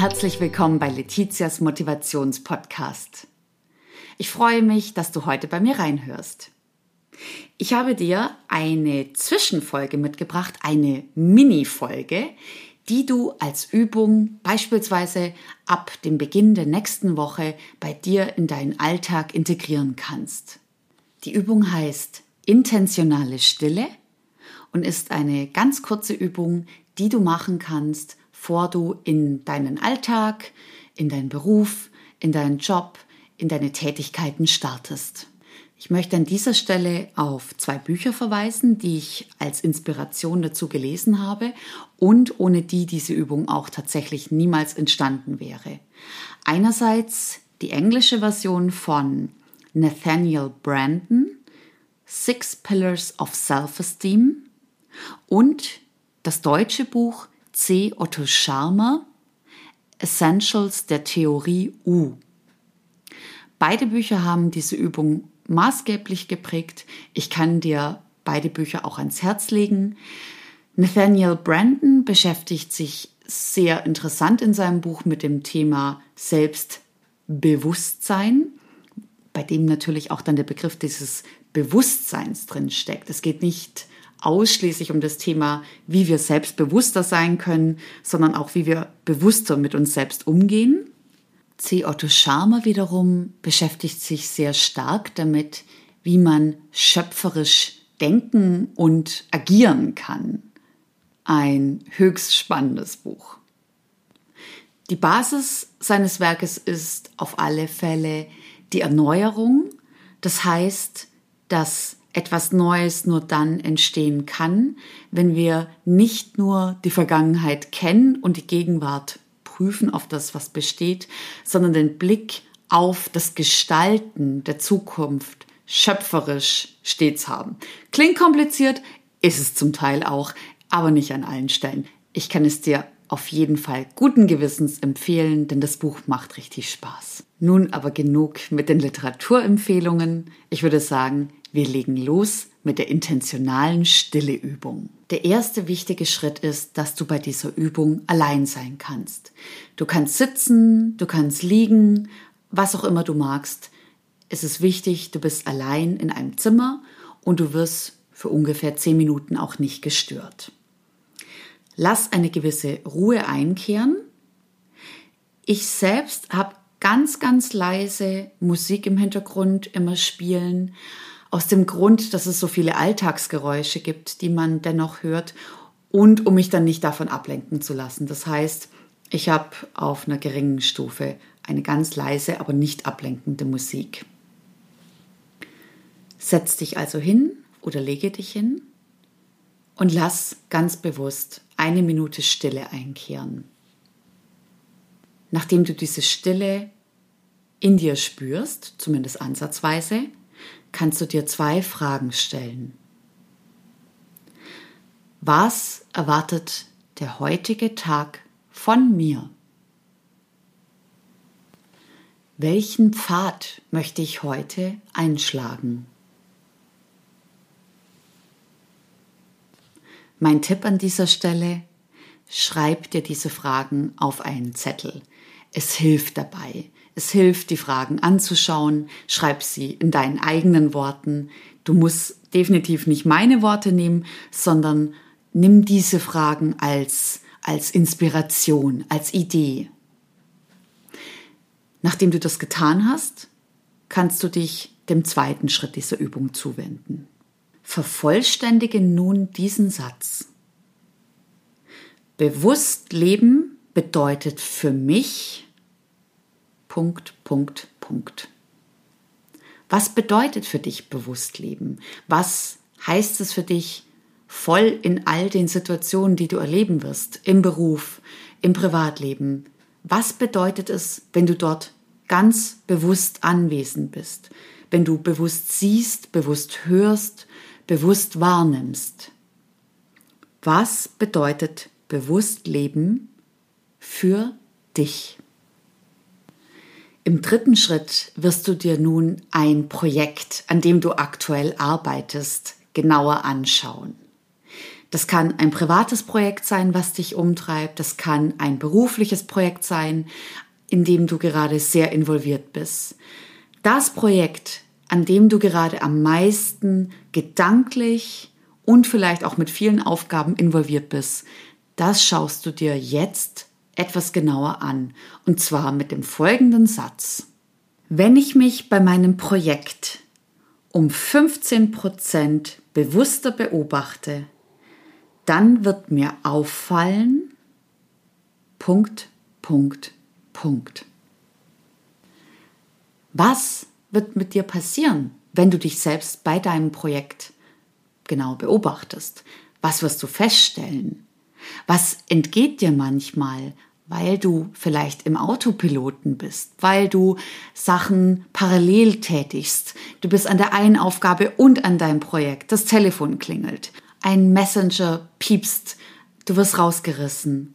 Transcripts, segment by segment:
herzlich willkommen bei Letizias Motivationspodcast. Ich freue mich, dass du heute bei mir reinhörst. Ich habe dir eine Zwischenfolge mitgebracht, eine Mini-Folge, die du als Übung beispielsweise ab dem Beginn der nächsten Woche bei dir in deinen Alltag integrieren kannst. Die Übung heißt intentionale Stille und ist eine ganz kurze Übung, die du machen kannst, vor du in deinen Alltag, in deinen Beruf, in deinen Job, in deine Tätigkeiten startest. Ich möchte an dieser Stelle auf zwei Bücher verweisen, die ich als Inspiration dazu gelesen habe und ohne die diese Übung auch tatsächlich niemals entstanden wäre. Einerseits die englische Version von Nathaniel Brandon, Six Pillars of Self-Esteem und das deutsche Buch C. Otto Scharmer Essentials der Theorie U. Beide Bücher haben diese Übung maßgeblich geprägt. Ich kann dir beide Bücher auch ans Herz legen. Nathaniel Brandon beschäftigt sich sehr interessant in seinem Buch mit dem Thema Selbstbewusstsein, bei dem natürlich auch dann der Begriff dieses Bewusstseins drin steckt. Es geht nicht ausschließlich um das Thema, wie wir selbstbewusster sein können, sondern auch, wie wir bewusster mit uns selbst umgehen. C. Otto Scharmer wiederum beschäftigt sich sehr stark damit, wie man schöpferisch denken und agieren kann. Ein höchst spannendes Buch. Die Basis seines Werkes ist auf alle Fälle die Erneuerung. Das heißt, dass etwas Neues nur dann entstehen kann, wenn wir nicht nur die Vergangenheit kennen und die Gegenwart prüfen auf das, was besteht, sondern den Blick auf das Gestalten der Zukunft schöpferisch stets haben. Klingt kompliziert, ist es zum Teil auch, aber nicht an allen Stellen. Ich kann es dir auf jeden Fall guten Gewissens empfehlen, denn das Buch macht richtig Spaß. Nun aber genug mit den Literaturempfehlungen. Ich würde sagen, wir legen los mit der intentionalen Stilleübung. Der erste wichtige Schritt ist, dass du bei dieser Übung allein sein kannst. Du kannst sitzen, du kannst liegen, was auch immer du magst. Es ist wichtig, du bist allein in einem Zimmer und du wirst für ungefähr zehn Minuten auch nicht gestört. Lass eine gewisse Ruhe einkehren. Ich selbst habe ganz, ganz leise Musik im Hintergrund immer spielen aus dem Grund, dass es so viele Alltagsgeräusche gibt, die man dennoch hört und um mich dann nicht davon ablenken zu lassen. Das heißt, ich habe auf einer geringen Stufe eine ganz leise, aber nicht ablenkende Musik. Setz dich also hin oder lege dich hin und lass ganz bewusst eine Minute Stille einkehren. Nachdem du diese Stille in dir spürst, zumindest ansatzweise, kannst du dir zwei Fragen stellen. Was erwartet der heutige Tag von mir? Welchen Pfad möchte ich heute einschlagen? Mein Tipp an dieser Stelle, schreib dir diese Fragen auf einen Zettel. Es hilft dabei. Es hilft, die Fragen anzuschauen. Schreib sie in deinen eigenen Worten. Du musst definitiv nicht meine Worte nehmen, sondern nimm diese Fragen als, als Inspiration, als Idee. Nachdem du das getan hast, kannst du dich dem zweiten Schritt dieser Übung zuwenden. Vervollständige nun diesen Satz. Bewusst leben bedeutet für mich, Punkt, Punkt, Punkt. Was bedeutet für dich bewusst leben? Was heißt es für dich, voll in all den Situationen, die du erleben wirst, im Beruf, im Privatleben? Was bedeutet es, wenn du dort ganz bewusst anwesend bist? Wenn du bewusst siehst, bewusst hörst, bewusst wahrnimmst? Was bedeutet bewusst leben für dich? Im dritten Schritt wirst du dir nun ein Projekt, an dem du aktuell arbeitest, genauer anschauen. Das kann ein privates Projekt sein, was dich umtreibt. Das kann ein berufliches Projekt sein, in dem du gerade sehr involviert bist. Das Projekt, an dem du gerade am meisten gedanklich und vielleicht auch mit vielen Aufgaben involviert bist, das schaust du dir jetzt etwas genauer an. Und zwar mit dem folgenden Satz. Wenn ich mich bei meinem Projekt um 15% bewusster beobachte, dann wird mir auffallen, Punkt, Punkt, Punkt. Was wird mit dir passieren, wenn du dich selbst bei deinem Projekt genau beobachtest? Was wirst du feststellen? Was entgeht dir manchmal, weil du vielleicht im Autopiloten bist, weil du Sachen parallel tätigst. Du bist an der einen Aufgabe und an deinem Projekt. Das Telefon klingelt. Ein Messenger piepst. Du wirst rausgerissen.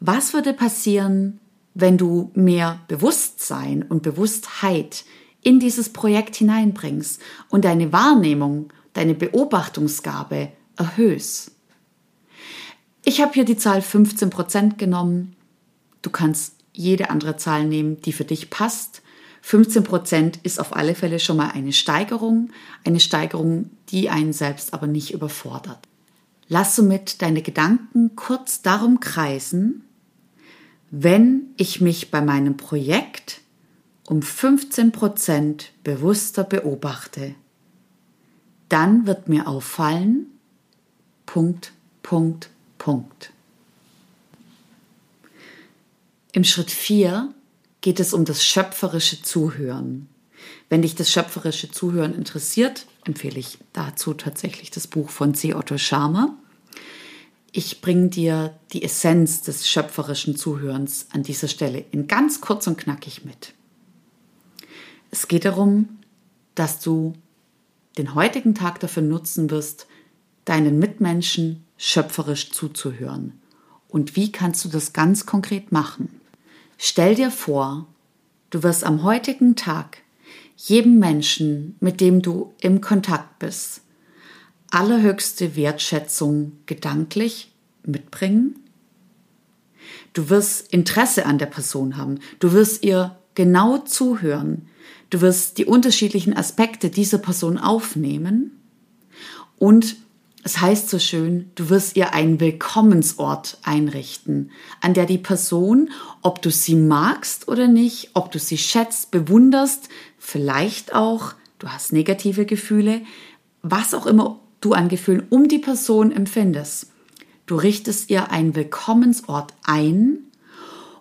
Was würde passieren, wenn du mehr Bewusstsein und Bewusstheit in dieses Projekt hineinbringst und deine Wahrnehmung, deine Beobachtungsgabe erhöhst? Ich habe hier die Zahl 15% genommen. Du kannst jede andere Zahl nehmen, die für dich passt. 15% ist auf alle Fälle schon mal eine Steigerung, eine Steigerung, die einen selbst aber nicht überfordert. Lass somit deine Gedanken kurz darum kreisen, wenn ich mich bei meinem Projekt um 15% bewusster beobachte, dann wird mir auffallen, Punkt, Punkt, Punkt. Im Schritt 4 geht es um das schöpferische Zuhören. Wenn dich das schöpferische Zuhören interessiert, empfehle ich dazu tatsächlich das Buch von C. Otto Scharmer. Ich bringe dir die Essenz des schöpferischen Zuhörens an dieser Stelle in ganz kurz und knackig mit. Es geht darum, dass du den heutigen Tag dafür nutzen wirst, deinen Mitmenschen schöpferisch zuzuhören. Und wie kannst du das ganz konkret machen? Stell dir vor, du wirst am heutigen Tag jedem Menschen, mit dem du im Kontakt bist, allerhöchste Wertschätzung gedanklich mitbringen. Du wirst Interesse an der Person haben. Du wirst ihr genau zuhören. Du wirst die unterschiedlichen Aspekte dieser Person aufnehmen und es heißt so schön, du wirst ihr einen Willkommensort einrichten, an der die Person, ob du sie magst oder nicht, ob du sie schätzt, bewunderst, vielleicht auch, du hast negative Gefühle, was auch immer du an Gefühlen um die Person empfindest. Du richtest ihr einen Willkommensort ein,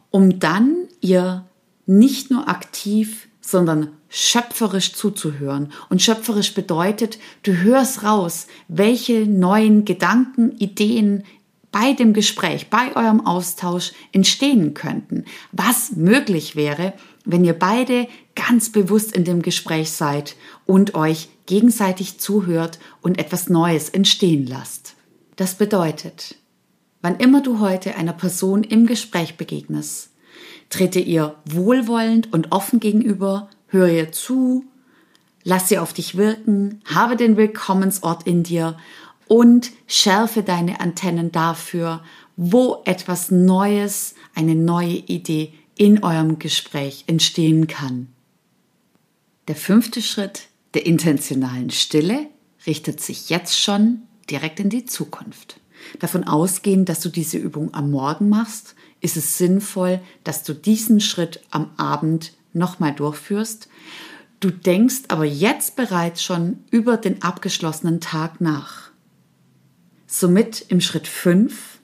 um dann ihr nicht nur aktiv, sondern schöpferisch zuzuhören. Und schöpferisch bedeutet, du hörst raus, welche neuen Gedanken, Ideen bei dem Gespräch, bei eurem Austausch entstehen könnten. Was möglich wäre, wenn ihr beide ganz bewusst in dem Gespräch seid und euch gegenseitig zuhört und etwas Neues entstehen lasst. Das bedeutet, wann immer du heute einer Person im Gespräch begegnest, trete ihr wohlwollend und offen gegenüber Hör ihr zu, lass sie auf dich wirken, habe den Willkommensort in dir und schärfe deine Antennen dafür, wo etwas Neues, eine neue Idee in eurem Gespräch entstehen kann. Der fünfte Schritt der intentionalen Stille richtet sich jetzt schon direkt in die Zukunft. Davon ausgehend, dass du diese Übung am Morgen machst, ist es sinnvoll, dass du diesen Schritt am Abend nochmal durchführst. Du denkst aber jetzt bereits schon über den abgeschlossenen Tag nach. Somit im Schritt 5.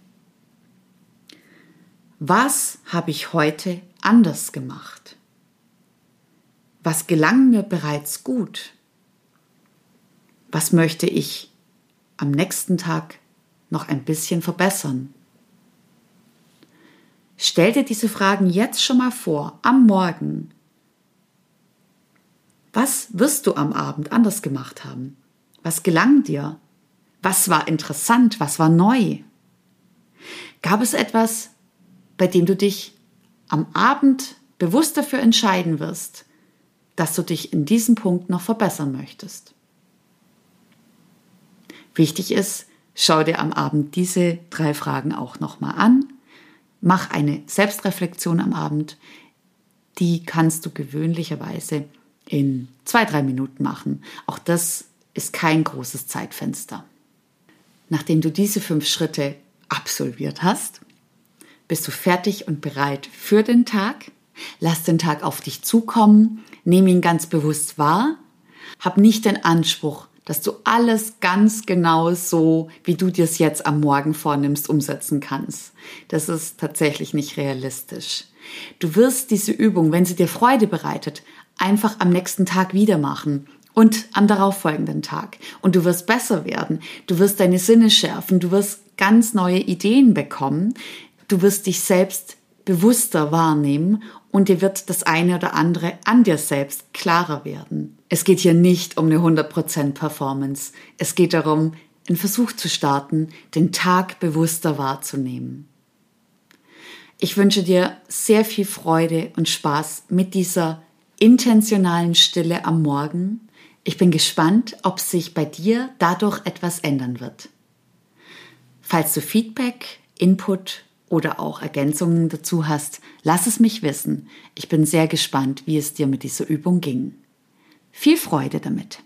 Was habe ich heute anders gemacht? Was gelang mir bereits gut? Was möchte ich am nächsten Tag noch ein bisschen verbessern? Stell dir diese Fragen jetzt schon mal vor, am Morgen, was wirst du am Abend anders gemacht haben? Was gelang dir? Was war interessant? Was war neu? Gab es etwas, bei dem du dich am Abend bewusst dafür entscheiden wirst, dass du dich in diesem Punkt noch verbessern möchtest? Wichtig ist, schau dir am Abend diese drei Fragen auch nochmal an. Mach eine Selbstreflexion am Abend. Die kannst du gewöhnlicherweise in zwei, drei Minuten machen. Auch das ist kein großes Zeitfenster. Nachdem du diese fünf Schritte absolviert hast, bist du fertig und bereit für den Tag. Lass den Tag auf dich zukommen, nimm ihn ganz bewusst wahr, hab nicht den Anspruch, dass du alles ganz genau so, wie du dir es jetzt am Morgen vornimmst, umsetzen kannst. Das ist tatsächlich nicht realistisch. Du wirst diese Übung, wenn sie dir Freude bereitet, einfach am nächsten Tag wieder machen und am darauffolgenden Tag. Und du wirst besser werden. Du wirst deine Sinne schärfen. Du wirst ganz neue Ideen bekommen. Du wirst dich selbst bewusster wahrnehmen und dir wird das eine oder andere an dir selbst klarer werden. Es geht hier nicht um eine 100% Performance. Es geht darum, einen Versuch zu starten, den Tag bewusster wahrzunehmen. Ich wünsche dir sehr viel Freude und Spaß mit dieser intentionalen Stille am Morgen. Ich bin gespannt, ob sich bei dir dadurch etwas ändern wird. Falls du Feedback, Input oder auch Ergänzungen dazu hast, lass es mich wissen. Ich bin sehr gespannt, wie es dir mit dieser Übung ging. Viel Freude damit!